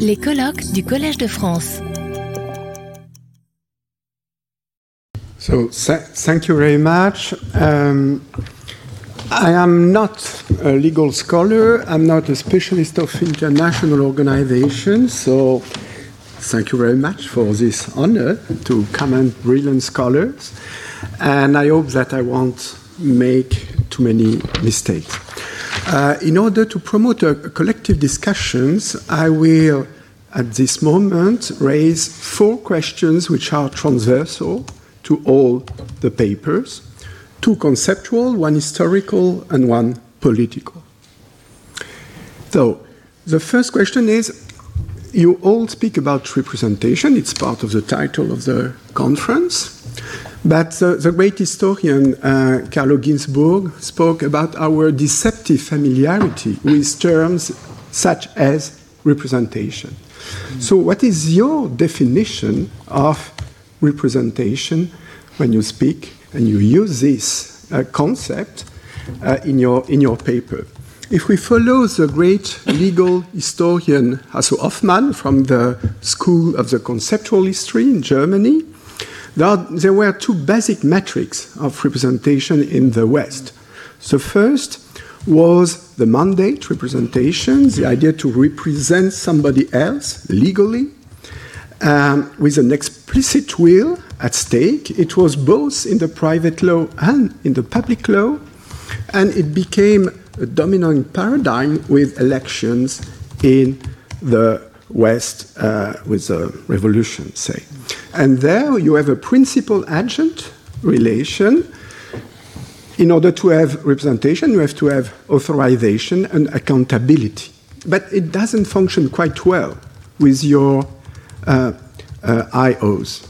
Les colloques du Collège de France. So, th thank you very much. Um, I am not a legal scholar, I'm not a specialist of international organizations, so thank you very much for this honor to comment brilliant scholars. And I hope that I won't make too many mistakes. Uh, in order to promote a collective discussions, I will, at this moment, raise four questions which are transversal to all the papers two conceptual, one historical, and one political. So, the first question is you all speak about representation, it's part of the title of the conference. But the, the great historian uh, Carlo Ginzburg spoke about our deceptive familiarity with terms such as representation. Mm. So, what is your definition of representation when you speak and you use this uh, concept uh, in, your, in your paper? If we follow the great legal historian Hasso Hofmann from the School of the Conceptual History in Germany, there, were two basic metrics of representation in the West. The first was the mandate representation, the idea to represent somebody else legally um, with an explicit will at stake. It was both in the private law and in the public law, and it became a dominant paradigm with elections in the West uh, with the revolution, say. And there you have a principal agent relation. In order to have representation, you have to have authorization and accountability. But it doesn't function quite well with your uh, uh, IOs.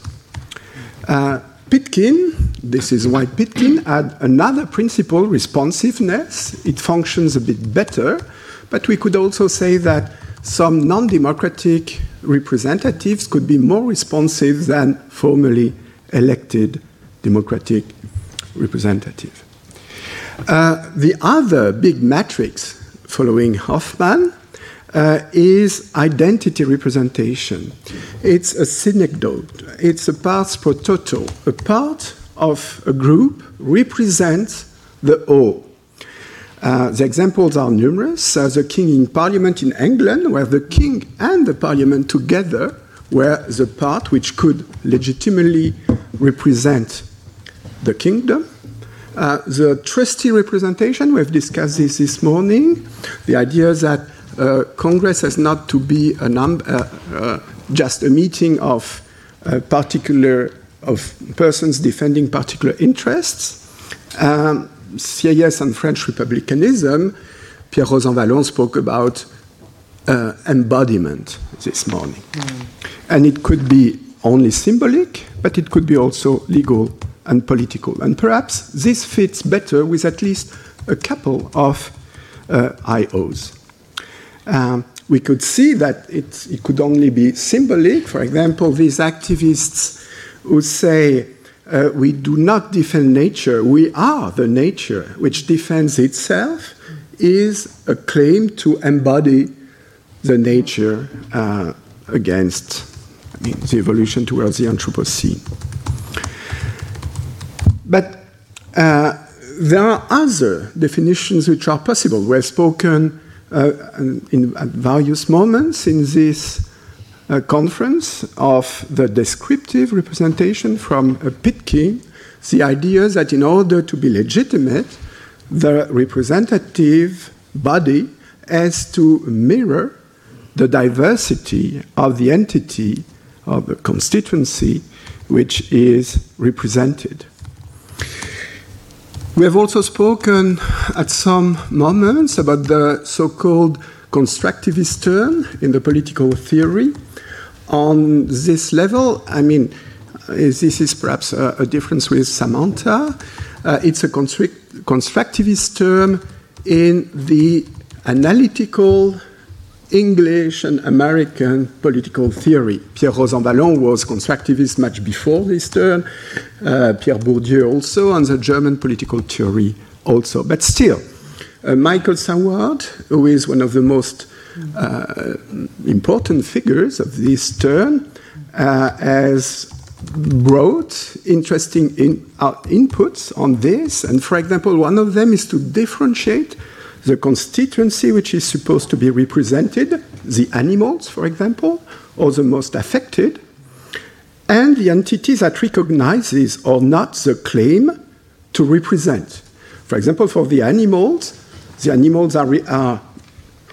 Uh, Pitkin, this is why Pitkin had another principle, responsiveness. It functions a bit better, but we could also say that some non democratic representatives could be more responsive than formally elected democratic representative. Uh, the other big matrix following Hofmann uh, is identity representation. It's a synecdoche, it's a pars pro toto. A part of a group represents the whole. Uh, the examples are numerous. Uh, the king in parliament in England, where the king and the parliament together were the part which could legitimately represent the kingdom. Uh, the trustee representation, we've discussed this this morning. The idea that uh, Congress has not to be a num- uh, just a meeting of particular of persons defending particular interests. Um, Sieyès and French republicanism, Pierre Rosanvallon spoke about uh, embodiment this morning. Mm. And it could be only symbolic, but it could be also legal and political. And perhaps this fits better with at least a couple of uh, IOs. Um, we could see that it, it could only be symbolic. For example, these activists who say uh, we do not defend nature, we are the nature which defends itself, is a claim to embody the nature uh, against I mean, the evolution towards the Anthropocene. But uh, there are other definitions which are possible. We have spoken uh, in, at various moments in this uh, conference of the descriptive representation from Pitkin, the idea that in order to be legitimate, the representative body has to mirror the diversity of the entity of the constituency which is represented. We have also spoken at some moments about the so called constructivist turn in the political theory. On this level, I mean, this is perhaps a, a difference with Samantha. Uh, it's a constructivist term in the analytical English and American political theory. Pierre Rosanvallon was constructivist much before this term, uh, Pierre Bourdieu also, and the German political theory also. But still, uh, Michael Saward, who is one of the most uh, important figures of this turn uh, has brought interesting in, uh, inputs on this. And for example, one of them is to differentiate the constituency which is supposed to be represented, the animals, for example, or the most affected, and the entity that recognizes or not the claim to represent. For example, for the animals, the animals are, re are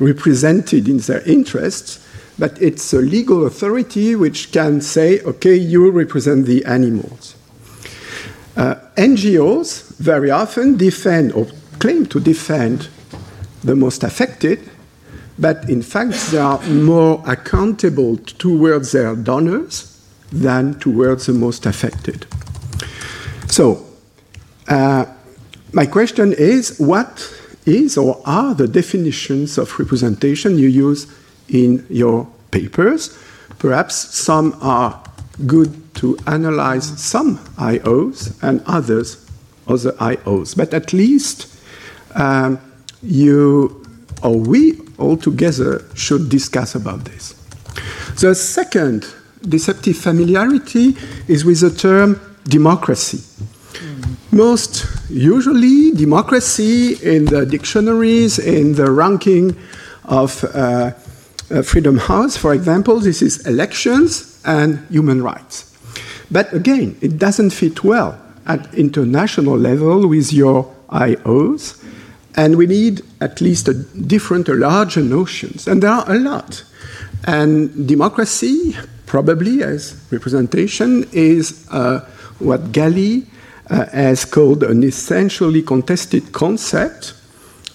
represented in their interests, but it's a legal authority which can say, okay, you represent the animals. Uh, NGOs very often defend or claim to defend the most affected, but in fact they are more accountable towards their donors than towards the most affected. So, uh, my question is what is or are the definitions of representation you use in your papers? Perhaps some are good to analyze some IOs and others other IOs, but at least um, you or we all together should discuss about this. The second deceptive familiarity is with the term democracy. Most usually, democracy in the dictionaries, in the ranking of uh, uh, Freedom House, for example, this is elections and human rights. But again, it doesn't fit well at international level with your IOs, and we need at least a different, a larger notions, and there are a lot. And democracy probably as representation is uh, what Gallie uh, has called an essentially contested concept.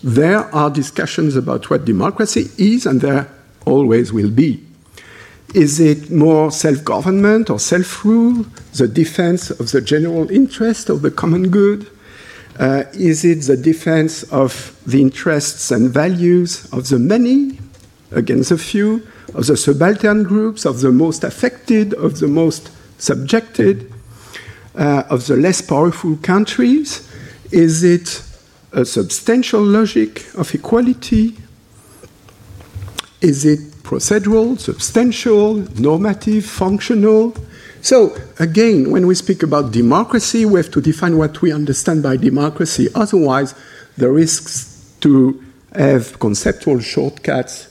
There are discussions about what democracy is, and there always will be. Is it more self government or self rule, the defense of the general interest of the common good? Uh, is it the defense of the interests and values of the many against the few? of the subaltern groups, of the most affected, of the most subjected, uh, of the less powerful countries? Is it a substantial logic of equality? Is it procedural, substantial, normative, functional? So, again, when we speak about democracy, we have to define what we understand by democracy. Otherwise, the risks to have conceptual shortcuts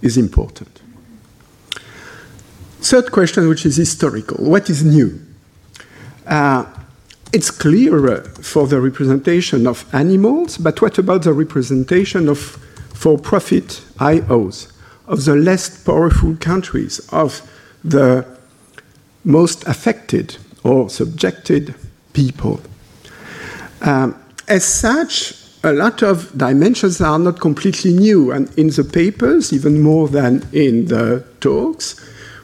is important. Third question, which is historical what is new? Uh, it's clear for the representation of animals, but what about the representation of for profit IOs, of the less powerful countries, of the most affected or subjected people? Um, as such, a lot of dimensions are not completely new, and in the papers, even more than in the talks,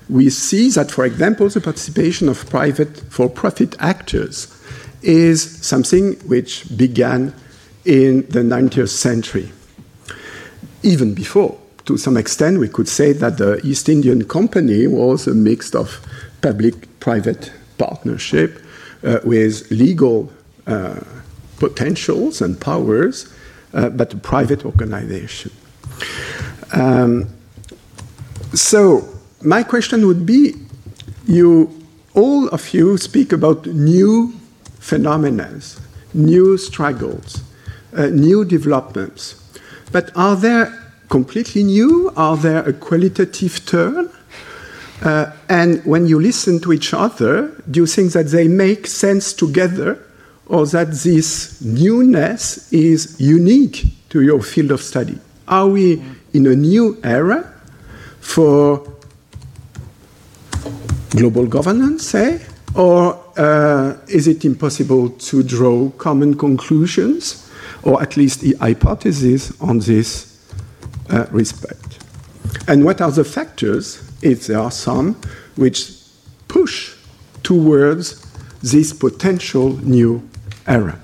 we see that, for example, the participation of private for profit actors is something which began in the 19th century. Even before, to some extent, we could say that the East Indian Company was a mix of public private partnership uh, with legal uh, potentials and powers, uh, but a private organization. Um, so, my question would be you all of you speak about new phenomena, new struggles, uh, new developments. But are they completely new? Are there a qualitative turn? Uh, and when you listen to each other, do you think that they make sense together or that this newness is unique to your field of study? Are we in a new era for global governance, say? Or uh, is it impossible to draw common conclusions, or at least hypotheses on this uh, respect? And what are the factors, if there are some, which push towards this potential new era?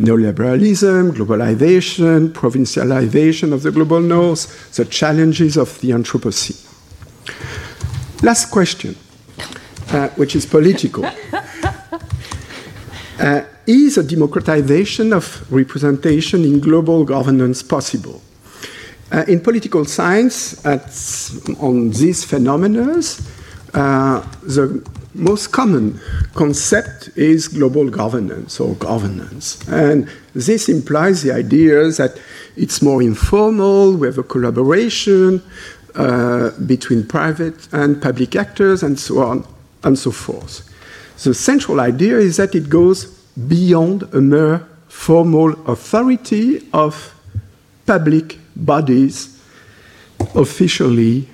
Neoliberalism, globalization, provincialization of the global north, the challenges of the Anthropocene. Last question uh, which is political. Uh, is a democratization of representation in global governance possible? Uh, in political science, on these phenomena, uh, the most common concept is global governance or governance. And this implies the idea that it's more informal, we have a collaboration uh, between private and public actors, and so on and so forth. The central idea is that it goes beyond a mere formal authority of public bodies officially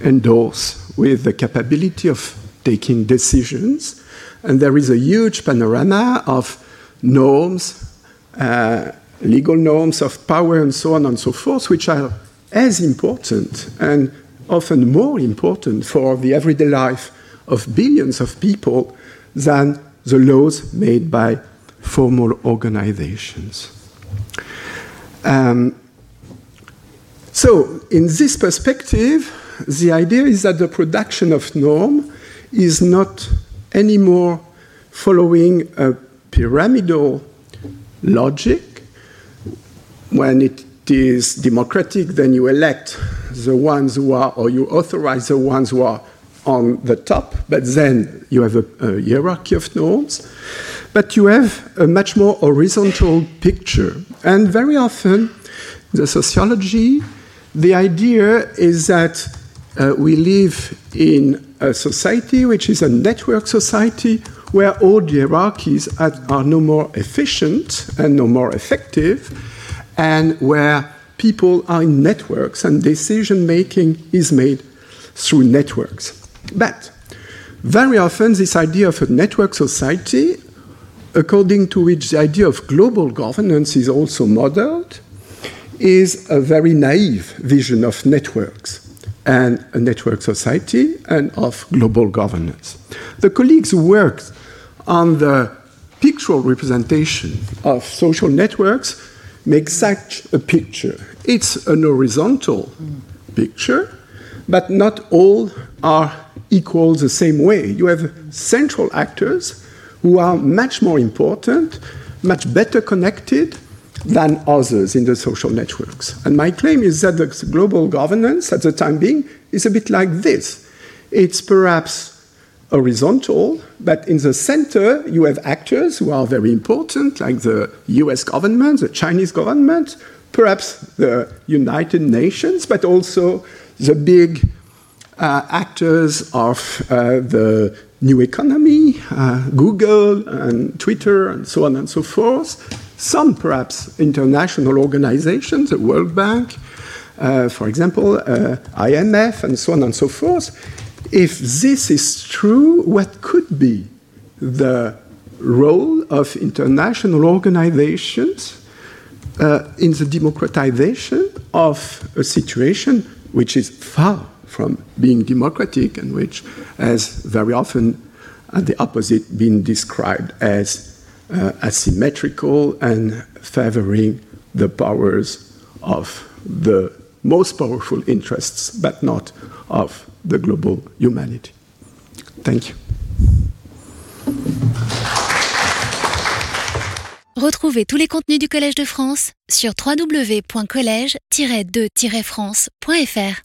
endorsed with the capability of taking decisions. And there is a huge panorama of norms, uh, legal norms of power, and so on and so forth, which are as important and often more important for the everyday life of billions of people than the laws made by formal organizations. Um, so, in this perspective, the idea is that the production of norm is not anymore following a pyramidal logic. When it is democratic, then you elect the ones who are, or you authorize the ones who are on the top, but then you have a, a hierarchy of norms. But you have a much more horizontal picture. And very often, the sociology, the idea is that uh, we live in a society which is a network society where all the hierarchies are, are no more efficient and no more effective, and where people are in networks and decision making is made through networks. But very often, this idea of a network society, according to which the idea of global governance is also modeled, is a very naive vision of networks and a network society and of global governance. The colleagues who worked on the pictorial representation of social networks make such a picture. It's an horizontal picture, but not all are equal the same way. You have central actors who are much more important, much better connected than others in the social networks. And my claim is that the global governance at the time being is a bit like this. It's perhaps horizontal, but in the center you have actors who are very important, like the US government, the Chinese government, perhaps the United Nations, but also the big uh, actors of uh, the new economy, uh, Google and Twitter and so on and so forth, some perhaps international organizations, the World Bank, uh, for example, uh, IMF, and so on and so forth. If this is true, what could be the role of international organizations uh, in the democratization of a situation which is far from being democratic and which has very often, at the opposite, been described as uh, asymmetrical and favoring the powers of the most powerful interests, but not of the global humanity. Thank you. Retrouvez tous les contenus du Collège de France sur www.college-de-france.fr.